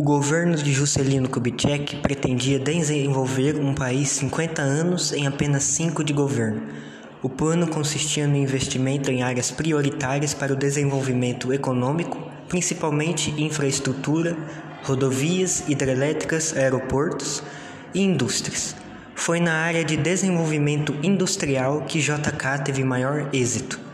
O governo de Juscelino Kubitschek pretendia desenvolver um país 50 anos em apenas 5 de governo. O plano consistia no investimento em áreas prioritárias para o desenvolvimento econômico, principalmente infraestrutura, rodovias, hidrelétricas, aeroportos e indústrias. Foi na área de desenvolvimento industrial que JK teve maior êxito.